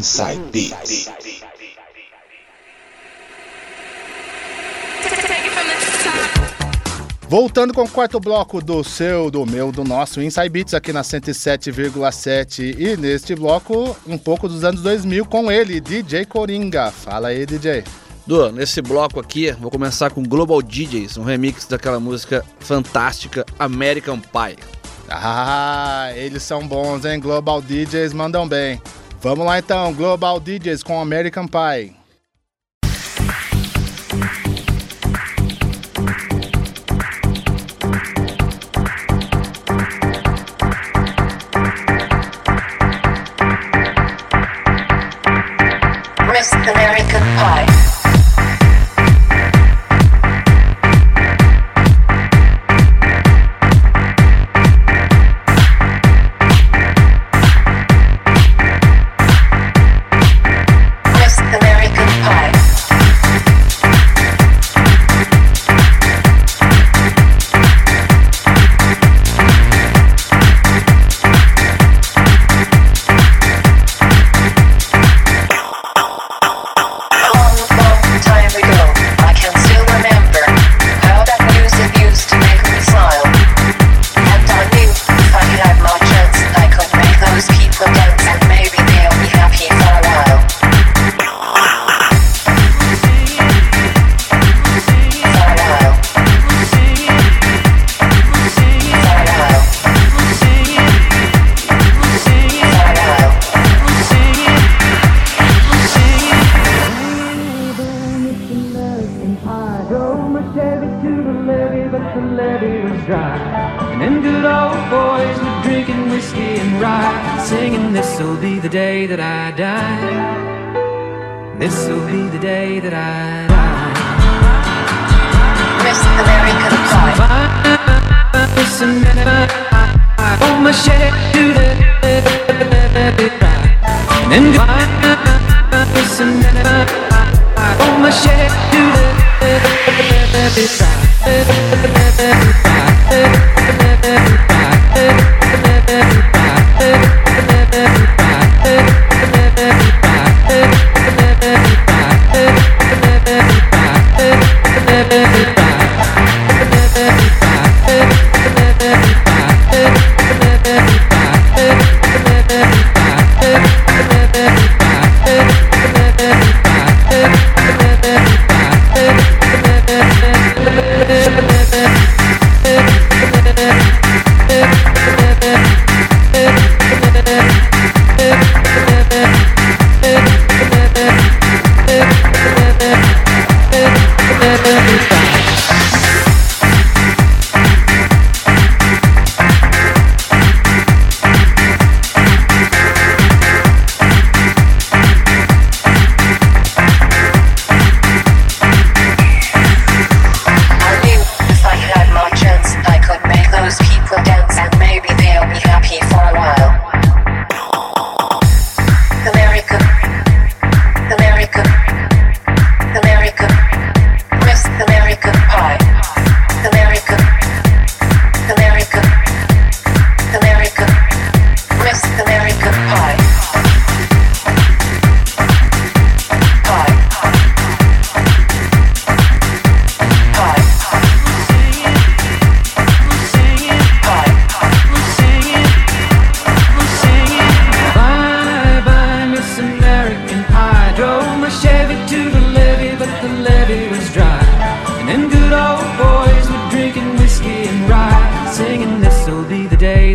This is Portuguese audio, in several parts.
Inside Beats. Voltando com o quarto bloco do seu, do meu, do nosso Inside Beats aqui na 107,7 e neste bloco um pouco dos anos 2000 com ele, DJ Coringa. Fala aí, DJ. Du, nesse bloco aqui, vou começar com Global DJs, um remix daquela música fantástica American Pie. Ah, eles são bons, hein? Global DJs mandam bem. Vamos lá então, Global DJs com American Pie. that I. Miss American Pie. Oh, my shit, do the.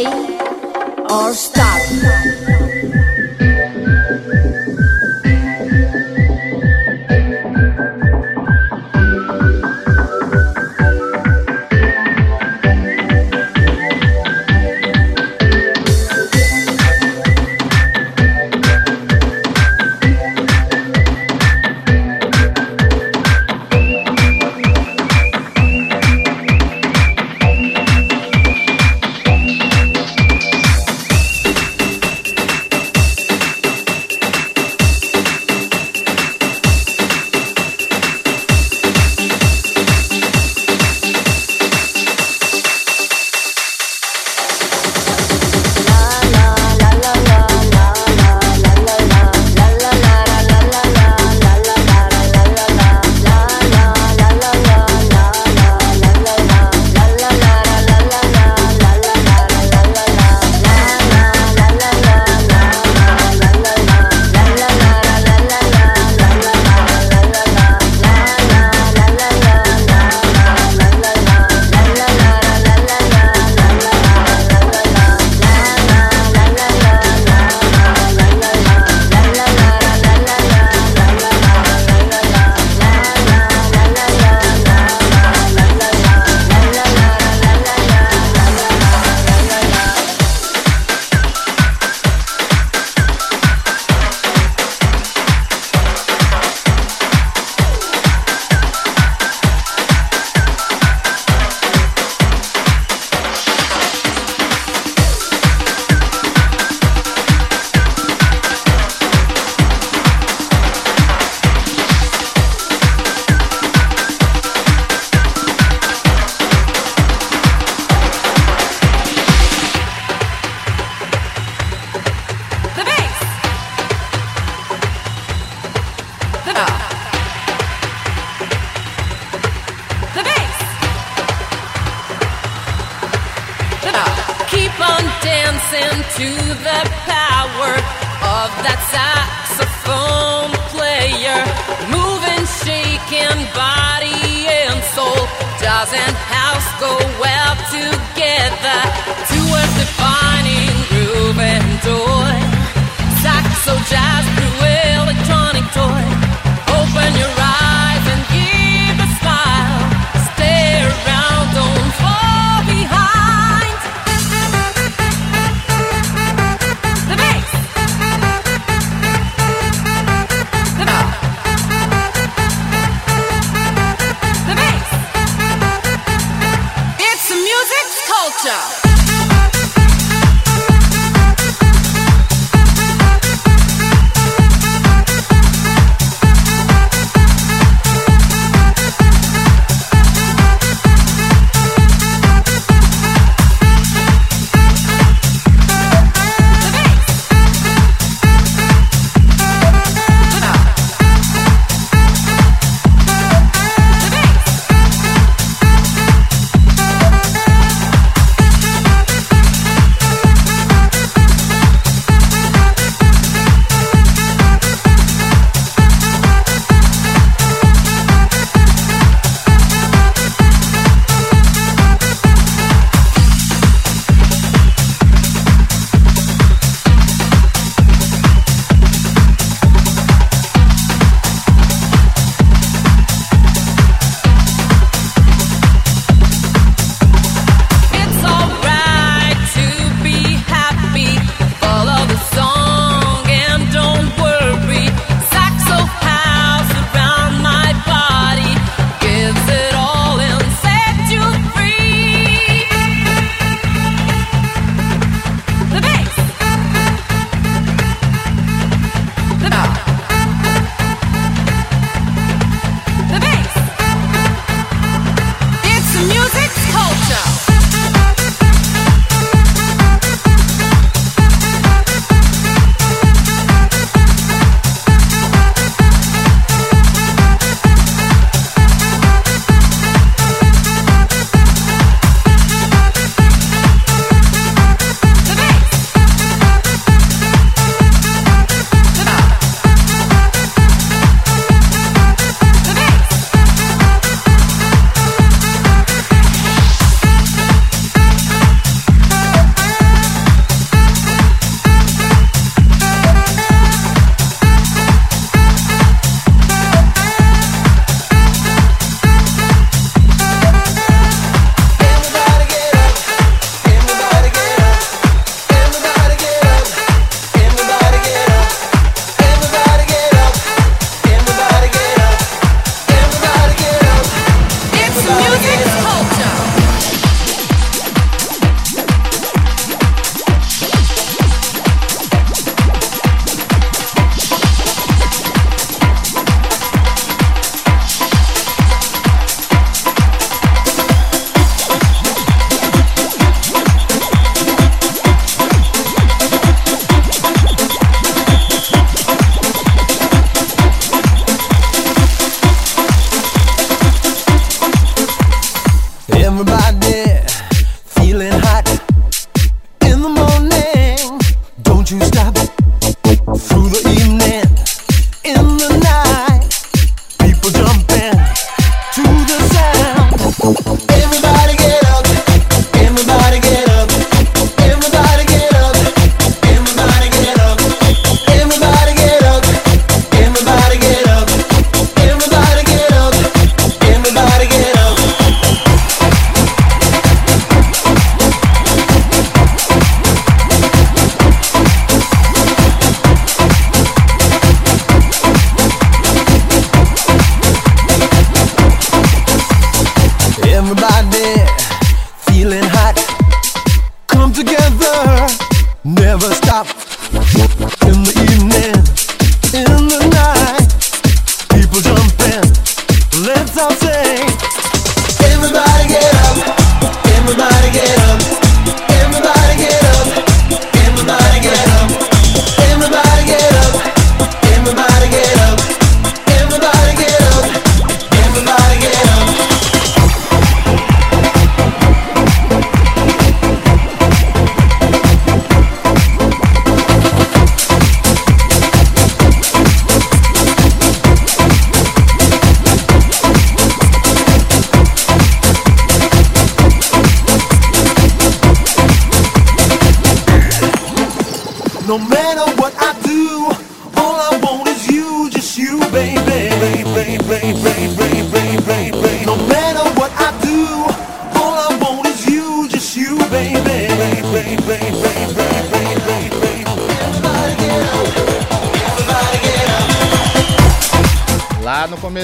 or stop. shaken body and soul. Doesn't house go well together? culture.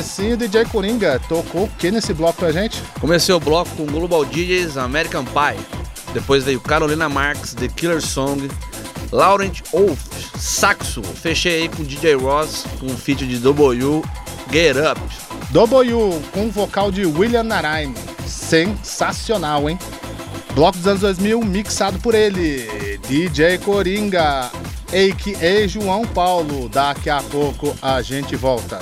No comecinho, DJ Coringa tocou o que nesse bloco pra gente? Comecei o bloco com Global DJs American Pie. Depois veio Carolina Marx, The Killer Song, Laurent Wolf, Saxo. Fechei aí com DJ Ross, com um feat de W, Get Up. W com vocal de William Narain. Sensacional, hein? Bloco dos anos 2000 mixado por ele, DJ Coringa, a.k.a. João Paulo. Daqui a pouco a gente volta.